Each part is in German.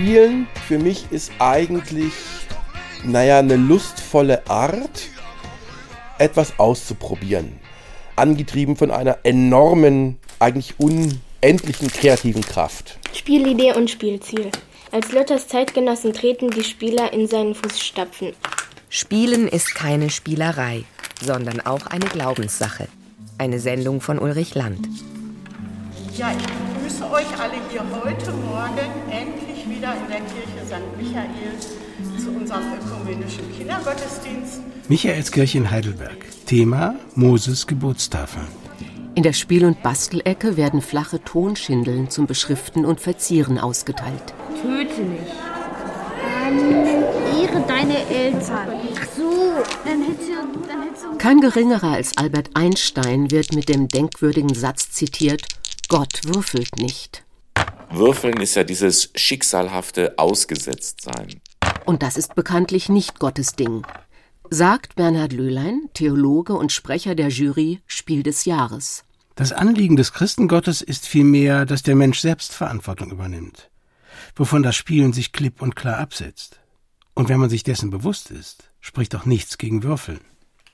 Spielen für mich ist eigentlich, naja, eine lustvolle Art, etwas auszuprobieren. Angetrieben von einer enormen, eigentlich unendlichen kreativen Kraft. Spielidee und Spielziel. Als Luthers Zeitgenossen treten die Spieler in seinen Fußstapfen. Spielen ist keine Spielerei, sondern auch eine Glaubenssache. Eine Sendung von Ulrich Land. Ja, ich begrüße euch alle hier heute Morgen wieder in der Kirche St. Michael zu unserem ökumenischen Kindergottesdienst. Michaelskirche in Heidelberg. Thema Moses Geburtstafeln. In der Spiel- und Bastelecke werden flache Tonschindeln zum Beschriften und Verzieren ausgeteilt. Töte nicht. Ehre deine Eltern. Ach so, dann hätte, dann hätte Kein geringerer als Albert Einstein wird mit dem denkwürdigen Satz zitiert, Gott würfelt nicht. Würfeln ist ja dieses schicksalhafte Ausgesetztsein. Und das ist bekanntlich nicht Gottes Ding, sagt Bernhard Löhlein, Theologe und Sprecher der Jury Spiel des Jahres. Das Anliegen des Christengottes ist vielmehr, dass der Mensch selbst Verantwortung übernimmt, wovon das Spielen sich klipp und klar absetzt. Und wenn man sich dessen bewusst ist, spricht auch nichts gegen Würfeln.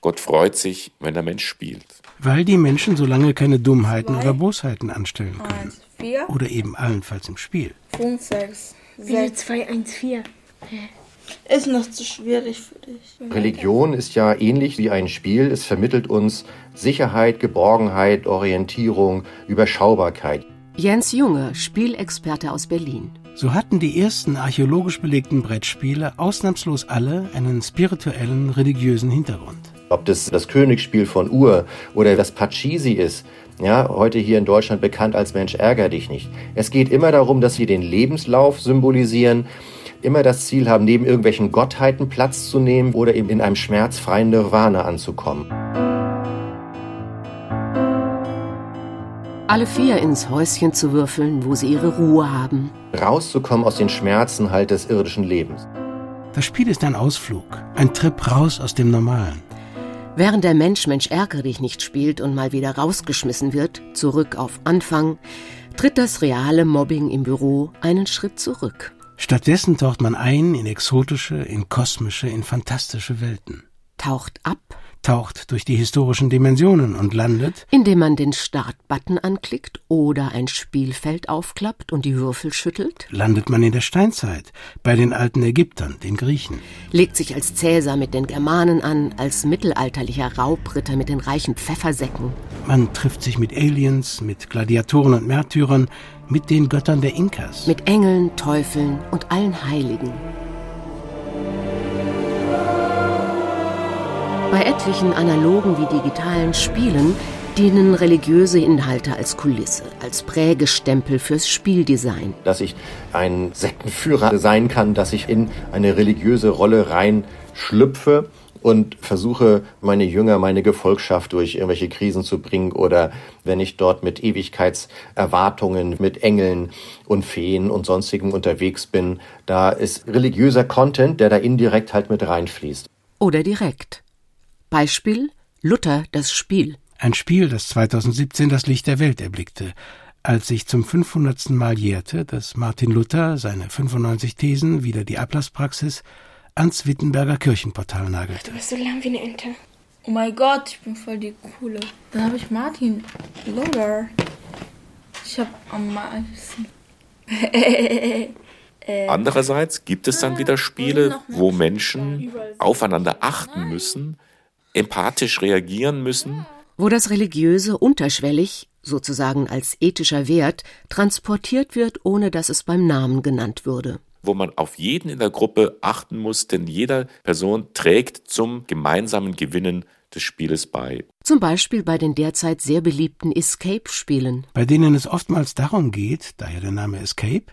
Gott freut sich, wenn der Mensch spielt. Weil die Menschen so lange keine Dummheiten oder Bosheiten anstellen können. Eins, vier, Oder eben allenfalls im Spiel. fünf, sechs, Wieso sechs. 2, 1, 4? Ist noch zu schwierig für dich. Religion ist ja ähnlich wie ein Spiel. Es vermittelt uns Sicherheit, Geborgenheit, Orientierung, Überschaubarkeit. Jens Junge, Spielexperte aus Berlin. So hatten die ersten archäologisch belegten Brettspiele ausnahmslos alle einen spirituellen, religiösen Hintergrund. Ob das das Königsspiel von Ur oder das Pachisi ist, ja, heute hier in Deutschland bekannt als Mensch ärger dich nicht. Es geht immer darum, dass wir den Lebenslauf symbolisieren, immer das Ziel haben, neben irgendwelchen Gottheiten Platz zu nehmen oder eben in einem schmerzfreien Nirvana anzukommen. Alle vier ins Häuschen zu würfeln, wo sie ihre Ruhe haben. Rauszukommen aus den Schmerzen halt des irdischen Lebens. Das Spiel ist ein Ausflug, ein Trip raus aus dem Normalen. Während der Mensch Mensch ärgere dich nicht spielt und mal wieder rausgeschmissen wird, zurück auf Anfang, tritt das reale Mobbing im Büro einen Schritt zurück. Stattdessen taucht man ein in exotische, in kosmische, in fantastische Welten. Taucht ab, Taucht durch die historischen Dimensionen und landet, indem man den Start-Button anklickt oder ein Spielfeld aufklappt und die Würfel schüttelt, landet man in der Steinzeit, bei den alten Ägyptern, den Griechen. legt sich als Cäsar mit den Germanen an, als mittelalterlicher Raubritter mit den reichen Pfeffersäcken, Man trifft sich mit Aliens, mit Gladiatoren und Märtyrern, mit den Göttern der Inkas. mit Engeln, Teufeln und allen Heiligen. Bei etlichen analogen wie digitalen Spielen dienen religiöse Inhalte als Kulisse, als Prägestempel fürs Spieldesign. Dass ich ein Sektenführer sein kann, dass ich in eine religiöse Rolle rein schlüpfe und versuche, meine Jünger, meine Gefolgschaft durch irgendwelche Krisen zu bringen oder wenn ich dort mit Ewigkeitserwartungen, mit Engeln und Feen und sonstigem unterwegs bin, da ist religiöser Content, der da indirekt halt mit reinfließt. Oder direkt. Beispiel Luther das Spiel. Ein Spiel, das 2017 das Licht der Welt erblickte, als sich zum 500. Mal jährte, dass Martin Luther seine 95 Thesen wieder die Ablasspraxis ans Wittenberger Kirchenportal nagelte. Du bist so lahm wie eine Ente. Oh mein Gott, ich bin voll die Coole. Dann habe ich Martin Luther. Ich habe am meisten. Andererseits gibt es dann wieder Spiele, wo Menschen aufeinander achten müssen, empathisch reagieren müssen, wo das Religiöse unterschwellig, sozusagen als ethischer Wert, transportiert wird, ohne dass es beim Namen genannt würde. wo man auf jeden in der Gruppe achten muss, denn jeder Person trägt zum gemeinsamen Gewinnen des Spieles bei. Zum Beispiel bei den derzeit sehr beliebten Escape-Spielen. bei denen es oftmals darum geht, daher der Name Escape,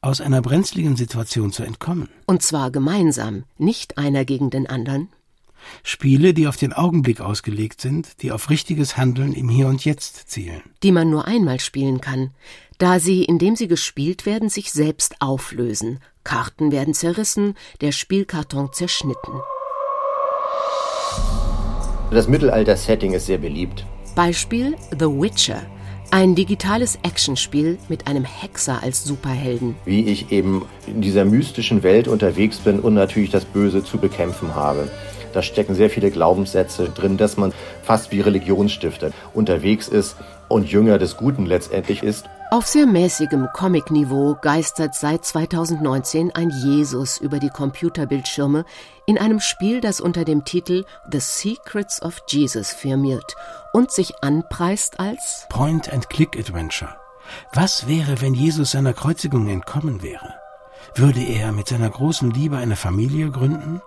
aus einer brenzligen Situation zu entkommen. Und zwar gemeinsam, nicht einer gegen den anderen. Spiele, die auf den Augenblick ausgelegt sind, die auf richtiges Handeln im Hier und Jetzt zielen. die man nur einmal spielen kann, da sie, indem sie gespielt werden, sich selbst auflösen. Karten werden zerrissen, der Spielkarton zerschnitten. Das Mittelalter-Setting ist sehr beliebt. Beispiel The Witcher. Ein digitales Actionspiel mit einem Hexer als Superhelden. Wie ich eben in dieser mystischen Welt unterwegs bin und natürlich das Böse zu bekämpfen habe. Da stecken sehr viele Glaubenssätze drin, dass man fast wie Religionsstifter unterwegs ist und Jünger des Guten letztendlich ist. Auf sehr mäßigem Comic-Niveau geistert seit 2019 ein Jesus über die Computerbildschirme in einem Spiel, das unter dem Titel The Secrets of Jesus firmiert und sich anpreist als Point-and-Click-Adventure. Was wäre, wenn Jesus seiner Kreuzigung entkommen wäre? Würde er mit seiner großen Liebe eine Familie gründen?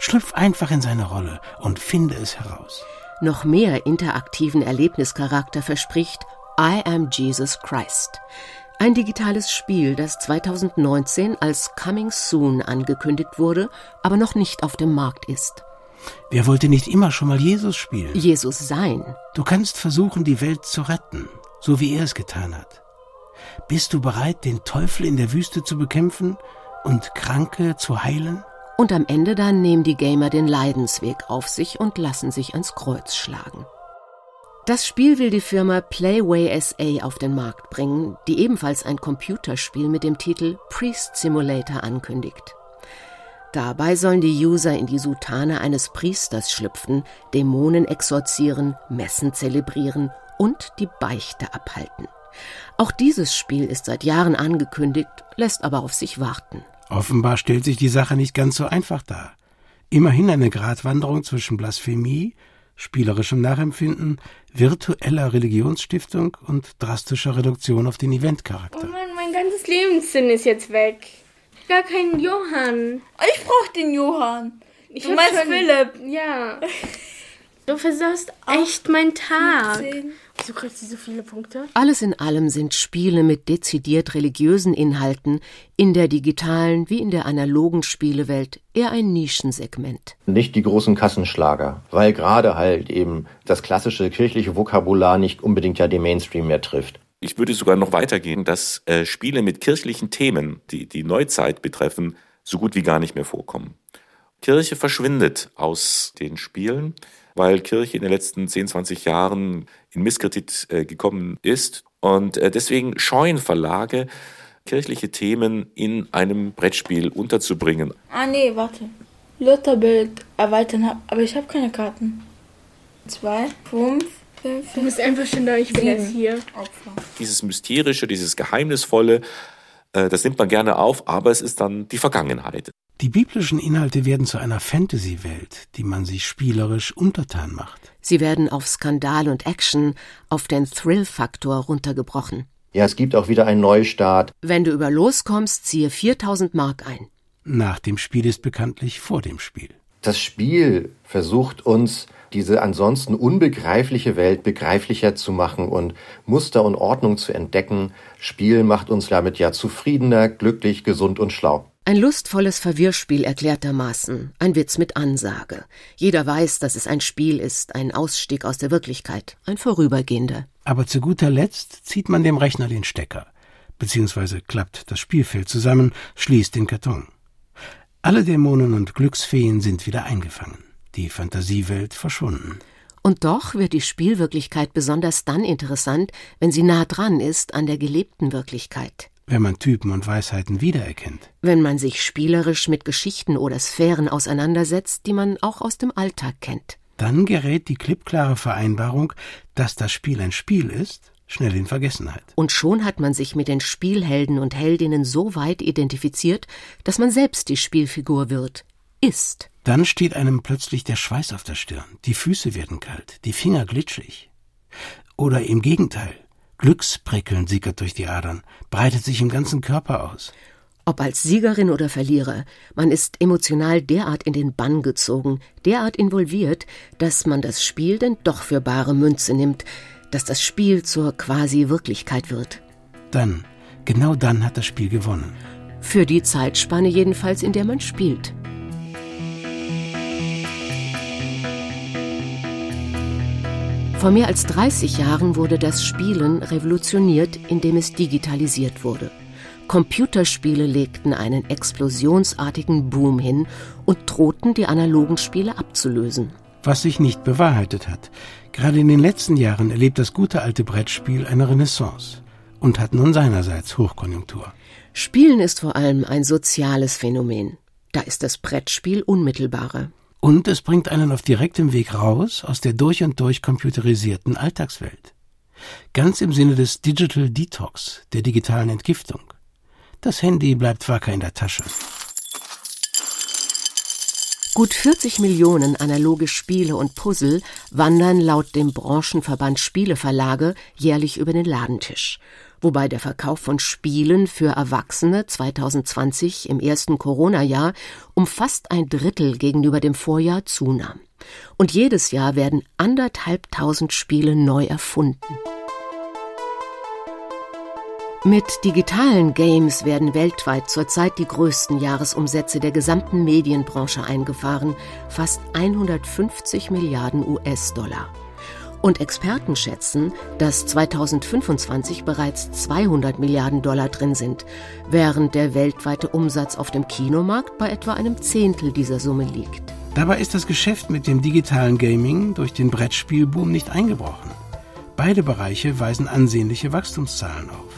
Schlüpf einfach in seine Rolle und finde es heraus. Noch mehr interaktiven Erlebnischarakter verspricht I Am Jesus Christ. Ein digitales Spiel, das 2019 als Coming Soon angekündigt wurde, aber noch nicht auf dem Markt ist. Wer wollte nicht immer schon mal Jesus spielen? Jesus sein. Du kannst versuchen, die Welt zu retten, so wie er es getan hat. Bist du bereit, den Teufel in der Wüste zu bekämpfen und Kranke zu heilen? Und am Ende dann nehmen die Gamer den Leidensweg auf sich und lassen sich ans Kreuz schlagen. Das Spiel will die Firma Playway SA auf den Markt bringen, die ebenfalls ein Computerspiel mit dem Titel Priest Simulator ankündigt. Dabei sollen die User in die Sutane eines Priesters schlüpfen, Dämonen exorzieren, Messen zelebrieren und die Beichte abhalten. Auch dieses Spiel ist seit Jahren angekündigt, lässt aber auf sich warten. Offenbar stellt sich die Sache nicht ganz so einfach dar. Immerhin eine Gratwanderung zwischen Blasphemie, spielerischem Nachempfinden, virtueller Religionsstiftung und drastischer Reduktion auf den Eventcharakter. Oh Mann, mein ganzes Lebenssinn ist jetzt weg. Gar keinen Johann. Ich brauch den Johann. Ich du meinst schon- Philipp. Ja. Du versaust echt meinen Tag. 15. Wieso kriegst du so viele Punkte? Alles in allem sind Spiele mit dezidiert religiösen Inhalten in der digitalen wie in der analogen Spielewelt eher ein Nischensegment. Nicht die großen Kassenschlager, weil gerade halt eben das klassische kirchliche Vokabular nicht unbedingt ja den Mainstream mehr trifft. Ich würde sogar noch weitergehen, dass äh, Spiele mit kirchlichen Themen, die die Neuzeit betreffen, so gut wie gar nicht mehr vorkommen. Kirche verschwindet aus den Spielen, weil Kirche in den letzten 10, 20 Jahren in Misskredit äh, gekommen ist. Und äh, deswegen scheuen Verlage, kirchliche Themen in einem Brettspiel unterzubringen. Ah nee, warte. Lutherbild erweitern aber ich habe keine Karten. Zwei, fünf, fünf, Du bist einfach schon da, ich bin jetzt hier. Opfer. Dieses Mysterische, dieses Geheimnisvolle, äh, das nimmt man gerne auf, aber es ist dann die Vergangenheit. Die biblischen Inhalte werden zu einer Fantasy-Welt, die man sich spielerisch untertan macht. Sie werden auf Skandal und Action, auf den Thrill-Faktor runtergebrochen. Ja, es gibt auch wieder einen Neustart. Wenn du über loskommst, ziehe 4000 Mark ein. Nach dem Spiel ist bekanntlich vor dem Spiel. Das Spiel versucht uns, diese ansonsten unbegreifliche Welt begreiflicher zu machen und Muster und Ordnung zu entdecken. Spiel macht uns damit ja zufriedener, glücklich, gesund und schlau. Ein lustvolles Verwirrspiel erklärtermaßen, ein Witz mit Ansage. Jeder weiß, dass es ein Spiel ist, ein Ausstieg aus der Wirklichkeit, ein vorübergehender. Aber zu guter Letzt zieht man dem Rechner den Stecker, beziehungsweise klappt das Spielfeld zusammen, schließt den Karton. Alle Dämonen und Glücksfeen sind wieder eingefangen, die Fantasiewelt verschwunden. Und doch wird die Spielwirklichkeit besonders dann interessant, wenn sie nah dran ist an der gelebten Wirklichkeit. Wenn man Typen und Weisheiten wiedererkennt. Wenn man sich spielerisch mit Geschichten oder Sphären auseinandersetzt, die man auch aus dem Alltag kennt. Dann gerät die klippklare Vereinbarung, dass das Spiel ein Spiel ist, schnell in Vergessenheit. Und schon hat man sich mit den Spielhelden und Heldinnen so weit identifiziert, dass man selbst die Spielfigur wird, ist. Dann steht einem plötzlich der Schweiß auf der Stirn, die Füße werden kalt, die Finger glitschig. Oder im Gegenteil, Glücksprickeln sickert durch die Adern, breitet sich im ganzen Körper aus. Ob als Siegerin oder Verlierer, man ist emotional derart in den Bann gezogen, derart involviert, dass man das Spiel denn doch für bare Münze nimmt, dass das Spiel zur quasi Wirklichkeit wird. Dann, genau dann hat das Spiel gewonnen. Für die Zeitspanne jedenfalls, in der man spielt. Vor mehr als 30 Jahren wurde das Spielen revolutioniert, indem es digitalisiert wurde. Computerspiele legten einen explosionsartigen Boom hin und drohten die analogen Spiele abzulösen. Was sich nicht bewahrheitet hat. Gerade in den letzten Jahren erlebt das gute alte Brettspiel eine Renaissance und hat nun seinerseits Hochkonjunktur. Spielen ist vor allem ein soziales Phänomen. Da ist das Brettspiel unmittelbarer. Und es bringt einen auf direktem Weg raus aus der durch und durch computerisierten Alltagswelt. Ganz im Sinne des Digital Detox, der digitalen Entgiftung. Das Handy bleibt wacker in der Tasche. Gut 40 Millionen analoge Spiele und Puzzle wandern laut dem Branchenverband Spieleverlage jährlich über den Ladentisch wobei der Verkauf von Spielen für Erwachsene 2020 im ersten Corona-Jahr um fast ein Drittel gegenüber dem Vorjahr zunahm. Und jedes Jahr werden anderthalbtausend Spiele neu erfunden. Mit digitalen Games werden weltweit zurzeit die größten Jahresumsätze der gesamten Medienbranche eingefahren, fast 150 Milliarden US-Dollar. Und Experten schätzen, dass 2025 bereits 200 Milliarden Dollar drin sind, während der weltweite Umsatz auf dem Kinomarkt bei etwa einem Zehntel dieser Summe liegt. Dabei ist das Geschäft mit dem digitalen Gaming durch den Brettspielboom nicht eingebrochen. Beide Bereiche weisen ansehnliche Wachstumszahlen auf.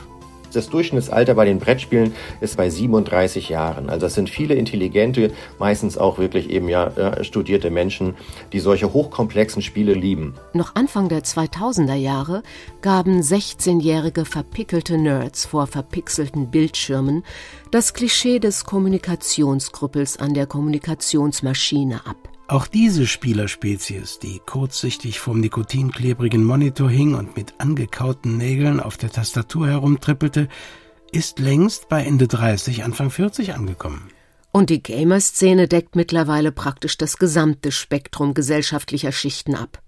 Das Durchschnittsalter bei den Brettspielen ist bei 37 Jahren. Also das sind viele intelligente, meistens auch wirklich eben ja äh, studierte Menschen, die solche hochkomplexen Spiele lieben. Noch Anfang der 2000er Jahre gaben 16-jährige verpickelte Nerds vor verpixelten Bildschirmen das Klischee des Kommunikationskrüppels an der Kommunikationsmaschine ab. Auch diese Spielerspezies, die kurzsichtig vom nikotinklebrigen Monitor hing und mit angekauten Nägeln auf der Tastatur herumtrippelte, ist längst bei Ende 30, Anfang 40 angekommen. Und die Gamer-Szene deckt mittlerweile praktisch das gesamte Spektrum gesellschaftlicher Schichten ab.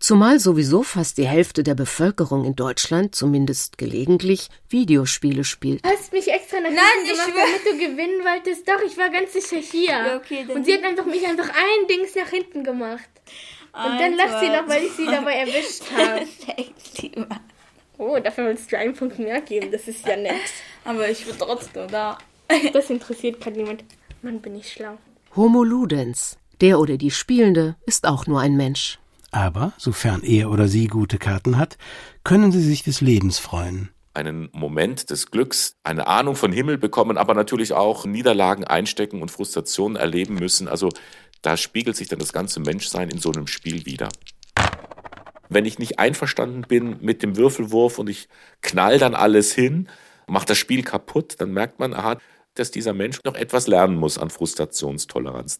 Zumal sowieso fast die Hälfte der Bevölkerung in Deutschland, zumindest gelegentlich, Videospiele spielt. Du hast mich extra nach Nein, hinten ich gemacht, damit du gewinnen wolltest. Doch, ich war ganz sicher hier. Ja, okay, Und sie hat einfach mich einfach ein Dings nach hinten gemacht. Und dann lacht sie noch, weil ich sie dabei erwischt habe. Oh, dafür willst du einen Punkt mehr geben. Das ist ja nett. Aber ich bin trotzdem da. Das interessiert gerade niemand. Mann, bin ich schlau. Homo ludens, der oder die Spielende, ist auch nur ein Mensch. Aber, sofern er oder sie gute Karten hat, können sie sich des Lebens freuen. einen Moment des Glücks, eine Ahnung von Himmel bekommen, aber natürlich auch Niederlagen einstecken und Frustrationen erleben müssen. Also da spiegelt sich dann das ganze Menschsein in so einem Spiel wieder. Wenn ich nicht einverstanden bin mit dem Würfelwurf und ich knall dann alles hin, mache das Spiel kaputt, dann merkt man, aha, dass dieser Mensch noch etwas lernen muss an Frustrationstoleranz.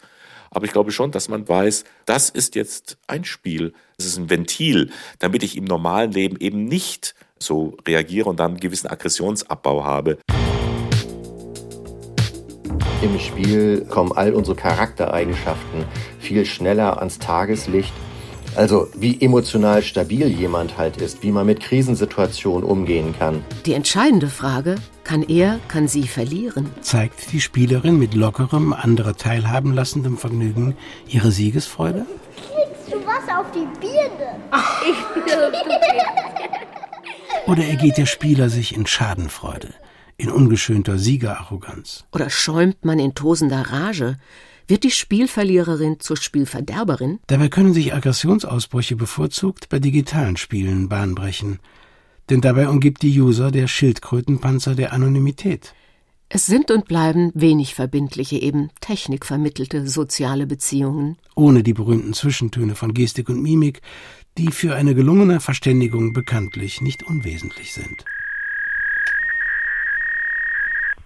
Aber ich glaube schon, dass man weiß, das ist jetzt ein Spiel, das ist ein Ventil, damit ich im normalen Leben eben nicht so reagiere und dann einen gewissen Aggressionsabbau habe. Im Spiel kommen all unsere Charaktereigenschaften viel schneller ans Tageslicht. Also wie emotional stabil jemand halt ist, wie man mit Krisensituationen umgehen kann. Die entscheidende Frage, kann er, kann sie verlieren? Zeigt die Spielerin mit lockerem, andere teilhaben lassendem Vergnügen ihre Siegesfreude? Kriegst du was auf die Birne? Oder ergeht der Spieler sich in Schadenfreude, in ungeschönter Siegerarroganz? Oder schäumt man in tosender Rage? Wird die Spielverliererin zur Spielverderberin? Dabei können sich Aggressionsausbrüche bevorzugt bei digitalen Spielen Bahn brechen. Denn dabei umgibt die User der Schildkrötenpanzer der Anonymität. Es sind und bleiben wenig verbindliche, eben technikvermittelte soziale Beziehungen. ohne die berühmten Zwischentöne von Gestik und Mimik, die für eine gelungene Verständigung bekanntlich nicht unwesentlich sind.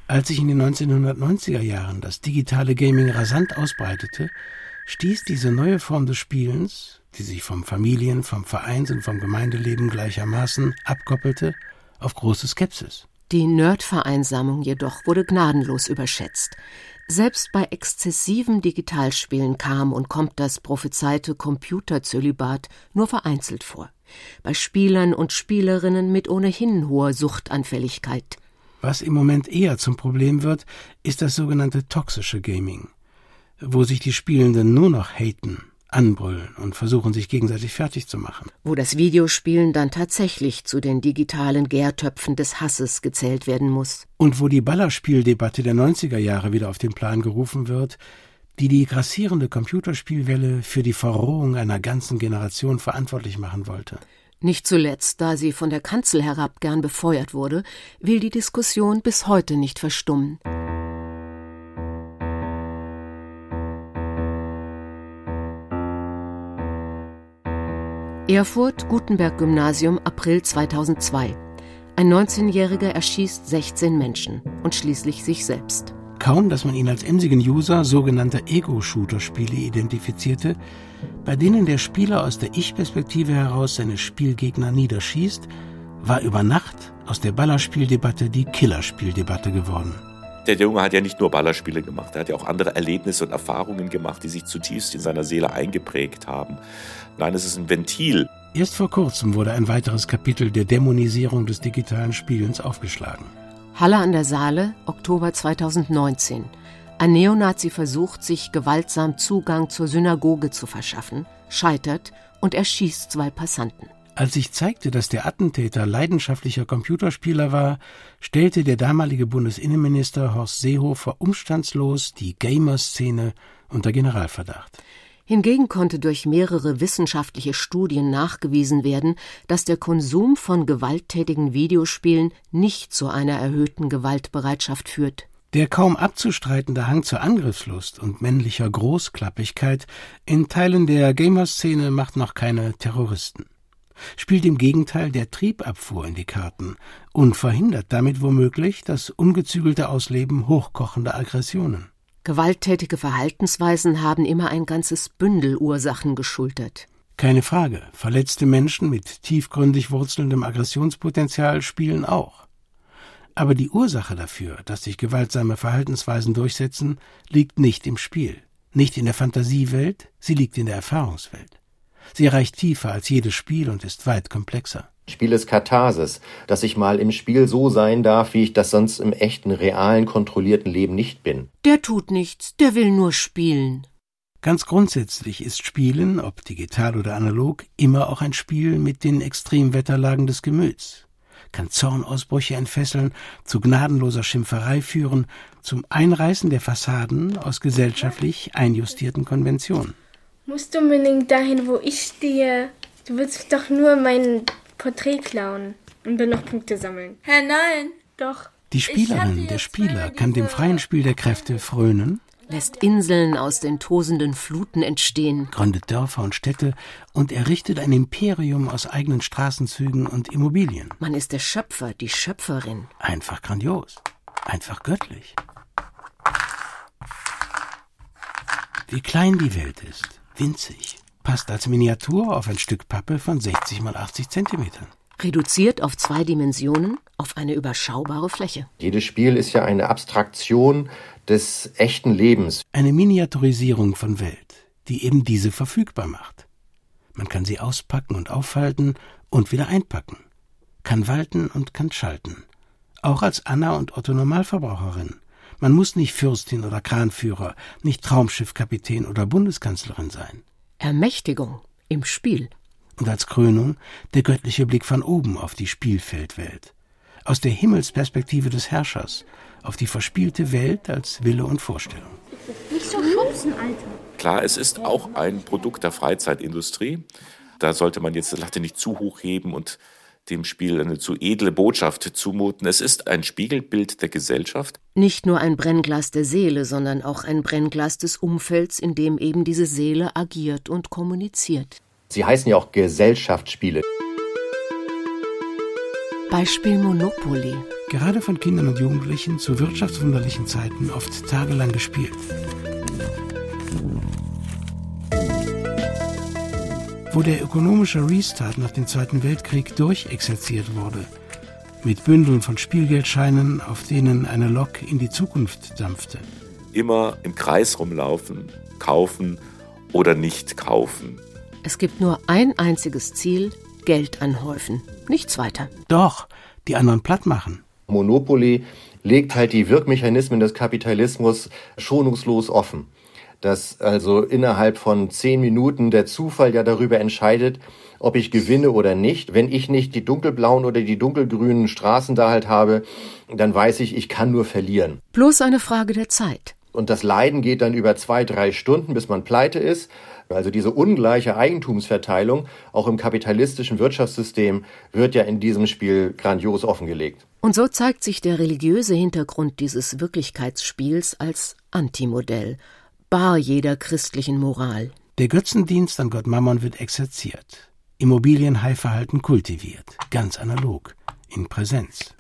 Als sich in den 1990er Jahren das digitale Gaming rasant ausbreitete, stieß diese neue Form des Spielens, die sich vom Familien-, vom Vereins- und vom Gemeindeleben gleichermaßen abkoppelte, auf große Skepsis. Die Nerdvereinsamung jedoch wurde gnadenlos überschätzt. Selbst bei exzessivem Digitalspielen kam und kommt das prophezeite Computerzölibat nur vereinzelt vor. Bei Spielern und Spielerinnen mit ohnehin hoher Suchtanfälligkeit. Was im Moment eher zum Problem wird, ist das sogenannte toxische Gaming, wo sich die Spielenden nur noch haten, anbrüllen und versuchen, sich gegenseitig fertig zu machen. wo das Videospielen dann tatsächlich zu den digitalen Gärtöpfen des Hasses gezählt werden muss. Und wo die Ballerspieldebatte der 90er Jahre wieder auf den Plan gerufen wird, die die grassierende Computerspielwelle für die Verrohung einer ganzen Generation verantwortlich machen wollte. Nicht zuletzt, da sie von der Kanzel herab gern befeuert wurde, will die Diskussion bis heute nicht verstummen. Erfurt, Gutenberg-Gymnasium, April 2002. Ein 19-Jähriger erschießt 16 Menschen und schließlich sich selbst. Kaum, dass man ihn als emsigen User sogenannter Ego-Shooter-Spiele identifizierte, bei denen der Spieler aus der Ich-Perspektive heraus seine Spielgegner niederschießt, war über Nacht aus der Ballerspieldebatte die Killerspieldebatte geworden. Der Junge hat ja nicht nur Ballerspiele gemacht, er hat ja auch andere Erlebnisse und Erfahrungen gemacht, die sich zutiefst in seiner Seele eingeprägt haben. Nein, es ist ein Ventil. Erst vor kurzem wurde ein weiteres Kapitel der Dämonisierung des digitalen Spielens aufgeschlagen. Halle an der Saale, Oktober 2019. Ein Neonazi versucht, sich gewaltsam Zugang zur Synagoge zu verschaffen, scheitert und erschießt zwei Passanten. Als sich zeigte, dass der Attentäter leidenschaftlicher Computerspieler war, stellte der damalige Bundesinnenminister Horst Seehofer umstandslos die Gamer-Szene unter Generalverdacht. Hingegen konnte durch mehrere wissenschaftliche Studien nachgewiesen werden, dass der Konsum von gewalttätigen Videospielen nicht zu einer erhöhten Gewaltbereitschaft führt. Der kaum abzustreitende Hang zur Angriffslust und männlicher Großklappigkeit in Teilen der Gamer-Szene macht noch keine Terroristen. Spielt im Gegenteil der Triebabfuhr in die Karten und verhindert damit womöglich das ungezügelte Ausleben hochkochender Aggressionen. Gewalttätige Verhaltensweisen haben immer ein ganzes Bündel Ursachen geschultert. Keine Frage, verletzte Menschen mit tiefgründig wurzelndem Aggressionspotenzial spielen auch. Aber die Ursache dafür, dass sich gewaltsame Verhaltensweisen durchsetzen, liegt nicht im Spiel, nicht in der Fantasiewelt, sie liegt in der Erfahrungswelt. Sie reicht tiefer als jedes Spiel und ist weit komplexer. Spiel ist Katharsis, dass ich mal im Spiel so sein darf, wie ich das sonst im echten, realen, kontrollierten Leben nicht bin. Der tut nichts, der will nur spielen. Ganz grundsätzlich ist Spielen, ob digital oder analog, immer auch ein Spiel mit den Extremwetterlagen des Gemüts. Kann Zornausbrüche entfesseln, zu gnadenloser Schimpferei führen, zum Einreißen der Fassaden aus gesellschaftlich einjustierten Konventionen. Musst du unbedingt dahin, wo ich stehe? Du willst doch nur mein Porträt klauen und dann noch Punkte sammeln. Hä, nein. Doch. Die Spielerin, der Spieler kann dem freien Spiel der Kräfte frönen, lässt Inseln aus den tosenden Fluten entstehen, gründet Dörfer und Städte und errichtet ein Imperium aus eigenen Straßenzügen und Immobilien. Man ist der Schöpfer, die Schöpferin. Einfach grandios. Einfach göttlich. Wie klein die Welt ist. Winzig. Passt als Miniatur auf ein Stück Pappe von 60 mal 80 Zentimetern. Reduziert auf zwei Dimensionen, auf eine überschaubare Fläche. Jedes Spiel ist ja eine Abstraktion des echten Lebens. Eine Miniaturisierung von Welt, die eben diese verfügbar macht. Man kann sie auspacken und aufhalten und wieder einpacken. Kann walten und kann schalten. Auch als Anna und Otto Normalverbraucherin. Man muss nicht Fürstin oder Kranführer, nicht Traumschiffkapitän oder Bundeskanzlerin sein. Ermächtigung im Spiel. Und als Krönung der göttliche Blick von oben auf die Spielfeldwelt. Aus der Himmelsperspektive des Herrschers auf die verspielte Welt als Wille und Vorstellung. Nicht so schubsen, Alter. Klar, es ist auch ein Produkt der Freizeitindustrie. Da sollte man jetzt die Latte nicht zu hoch heben und dem Spiel eine zu edle Botschaft zumuten. Es ist ein Spiegelbild der Gesellschaft. Nicht nur ein Brennglas der Seele, sondern auch ein Brennglas des Umfelds, in dem eben diese Seele agiert und kommuniziert. Sie heißen ja auch Gesellschaftsspiele. Beispiel Monopoly. Gerade von Kindern und Jugendlichen zu wirtschaftswunderlichen Zeiten oft tagelang gespielt. Wo der ökonomische Restart nach dem Zweiten Weltkrieg durchexerziert wurde, mit Bündeln von Spielgeldscheinen, auf denen eine Lok in die Zukunft dampfte. Immer im Kreis rumlaufen, kaufen oder nicht kaufen. Es gibt nur ein einziges Ziel, Geld anhäufen, nichts weiter. Doch, die anderen platt machen. Monopoly legt halt die Wirkmechanismen des Kapitalismus schonungslos offen dass also innerhalb von zehn Minuten der Zufall ja darüber entscheidet, ob ich gewinne oder nicht. Wenn ich nicht die dunkelblauen oder die dunkelgrünen Straßen da halt habe, dann weiß ich, ich kann nur verlieren. Bloß eine Frage der Zeit. Und das Leiden geht dann über zwei, drei Stunden, bis man pleite ist. Also diese ungleiche Eigentumsverteilung, auch im kapitalistischen Wirtschaftssystem, wird ja in diesem Spiel grandios offengelegt. Und so zeigt sich der religiöse Hintergrund dieses Wirklichkeitsspiels als Antimodell, bar jeder christlichen Moral. Der Götzendienst an Gott Mammon wird exerziert, Immobilienhaiverhalten kultiviert, ganz analog, in Präsenz.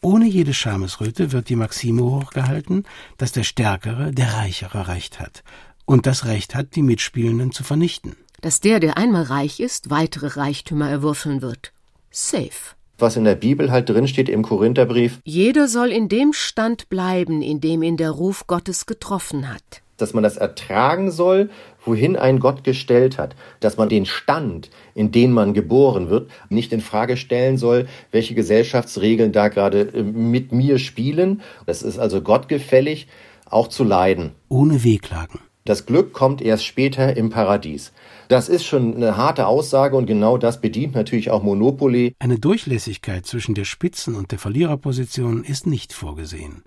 Ohne jede Schamesröte wird die Maxime hochgehalten, dass der Stärkere, der Reichere Recht hat und das Recht hat, die Mitspielenden zu vernichten. Dass der, der einmal reich ist, weitere Reichtümer erwürfeln wird. Safe. Was in der Bibel halt drinsteht im Korintherbrief. Jeder soll in dem Stand bleiben, in dem ihn der Ruf Gottes getroffen hat dass man das ertragen soll, wohin ein Gott gestellt hat, dass man den Stand, in den man geboren wird, nicht in Frage stellen soll, welche Gesellschaftsregeln da gerade äh, mit mir spielen. Das ist also gottgefällig, auch zu leiden. Ohne Wehklagen. Das Glück kommt erst später im Paradies. Das ist schon eine harte Aussage und genau das bedient natürlich auch Monopoly. Eine Durchlässigkeit zwischen der Spitzen- und der Verliererposition ist nicht vorgesehen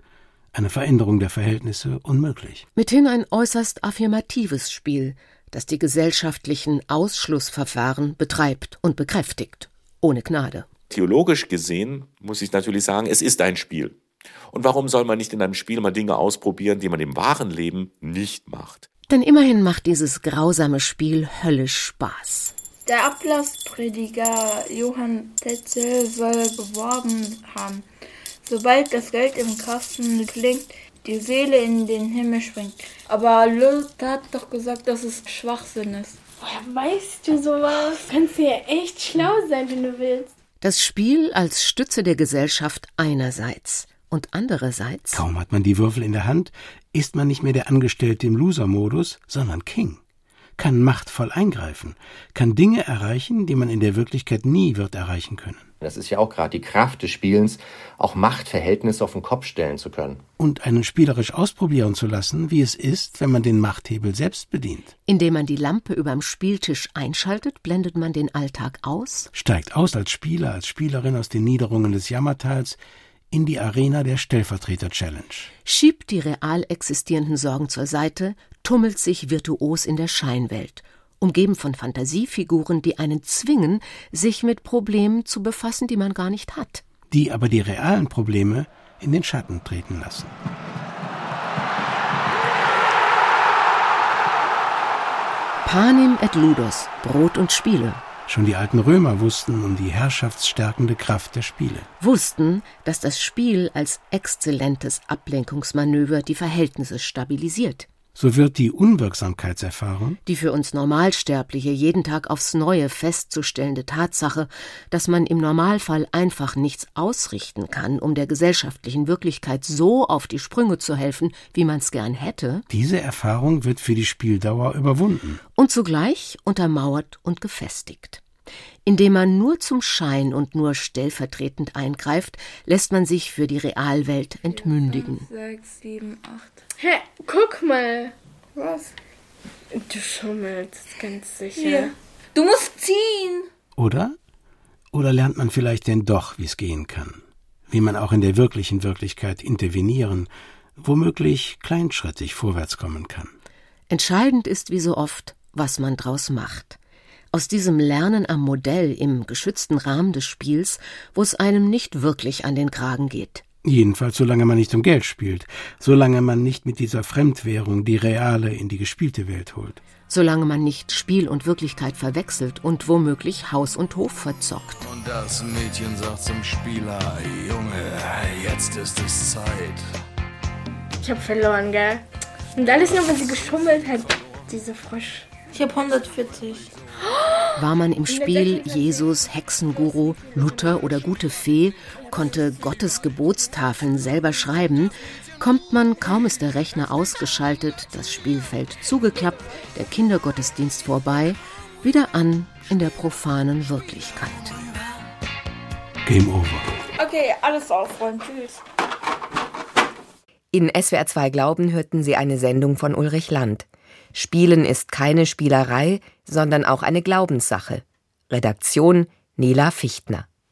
eine Veränderung der Verhältnisse unmöglich. Mithin ein äußerst affirmatives Spiel, das die gesellschaftlichen Ausschlussverfahren betreibt und bekräftigt, ohne Gnade. Theologisch gesehen muss ich natürlich sagen, es ist ein Spiel. Und warum soll man nicht in einem Spiel mal Dinge ausprobieren, die man im wahren Leben nicht macht? Denn immerhin macht dieses grausame Spiel höllisch Spaß. Der Ablassprediger Johann Tetzel soll beworben haben, Sobald das Geld im Kasten klingt, die Seele in den Himmel springt. Aber Luther hat doch gesagt, dass es Schwachsinn ist. Woher weißt du sowas? Kannst du ja echt schlau sein, wenn du willst. Das Spiel als Stütze der Gesellschaft einerseits und andererseits. Kaum hat man die Würfel in der Hand, ist man nicht mehr der Angestellte im Loser-Modus, sondern King. Kann machtvoll eingreifen, kann Dinge erreichen, die man in der Wirklichkeit nie wird erreichen können das ist ja auch gerade die Kraft des Spielens, auch Machtverhältnisse auf den Kopf stellen zu können. Und einen spielerisch ausprobieren zu lassen, wie es ist, wenn man den Machthebel selbst bedient. Indem man die Lampe überm Spieltisch einschaltet, blendet man den Alltag aus, steigt aus als Spieler, als Spielerin aus den Niederungen des Jammertals in die Arena der Stellvertreter-Challenge. Schiebt die real existierenden Sorgen zur Seite, tummelt sich virtuos in der Scheinwelt – umgeben von Fantasiefiguren, die einen zwingen, sich mit Problemen zu befassen, die man gar nicht hat. Die aber die realen Probleme in den Schatten treten lassen. Panem et Ludos, Brot und Spiele. Schon die alten Römer wussten um die herrschaftsstärkende Kraft der Spiele. Wussten, dass das Spiel als exzellentes Ablenkungsmanöver die Verhältnisse stabilisiert so wird die Unwirksamkeitserfahrung, die für uns Normalsterbliche jeden Tag aufs Neue festzustellende Tatsache, dass man im Normalfall einfach nichts ausrichten kann, um der gesellschaftlichen Wirklichkeit so auf die Sprünge zu helfen, wie man's gern hätte, diese Erfahrung wird für die Spieldauer überwunden und zugleich untermauert und gefestigt. Indem man nur zum Schein und nur stellvertretend eingreift, lässt man sich für die Realwelt entmündigen. 5, 6, 7, 8. Hä, guck mal. Was? Du schummelst, ganz sicher. Hier. Du musst ziehen. Oder? Oder lernt man vielleicht denn doch, wie es gehen kann? Wie man auch in der wirklichen Wirklichkeit intervenieren, womöglich kleinschrittig vorwärts kommen kann. Entscheidend ist wie so oft, was man draus macht. Aus diesem Lernen am Modell im geschützten Rahmen des Spiels, wo es einem nicht wirklich an den Kragen geht. Jedenfalls solange man nicht um Geld spielt, solange man nicht mit dieser Fremdwährung die reale in die gespielte Welt holt. Solange man nicht Spiel und Wirklichkeit verwechselt und womöglich Haus und Hof verzockt. Und das Mädchen sagt zum Spieler, Junge, jetzt ist es Zeit. Ich hab verloren, gell? Und alles nur, weil sie geschummelt hat, diese Frosch. Ich hab 140. War man im Spiel Jesus, Hexenguru, Luther oder gute Fee, konnte Gottes Gebotstafeln selber schreiben, kommt man, kaum ist der Rechner ausgeschaltet, das Spielfeld zugeklappt, der Kindergottesdienst vorbei, wieder an in der profanen Wirklichkeit. Game over. Okay, alles aufräumen. Tschüss. In SWR 2 Glauben hörten Sie eine Sendung von Ulrich Land. Spielen ist keine Spielerei, sondern auch eine Glaubenssache. Redaktion Nela Fichtner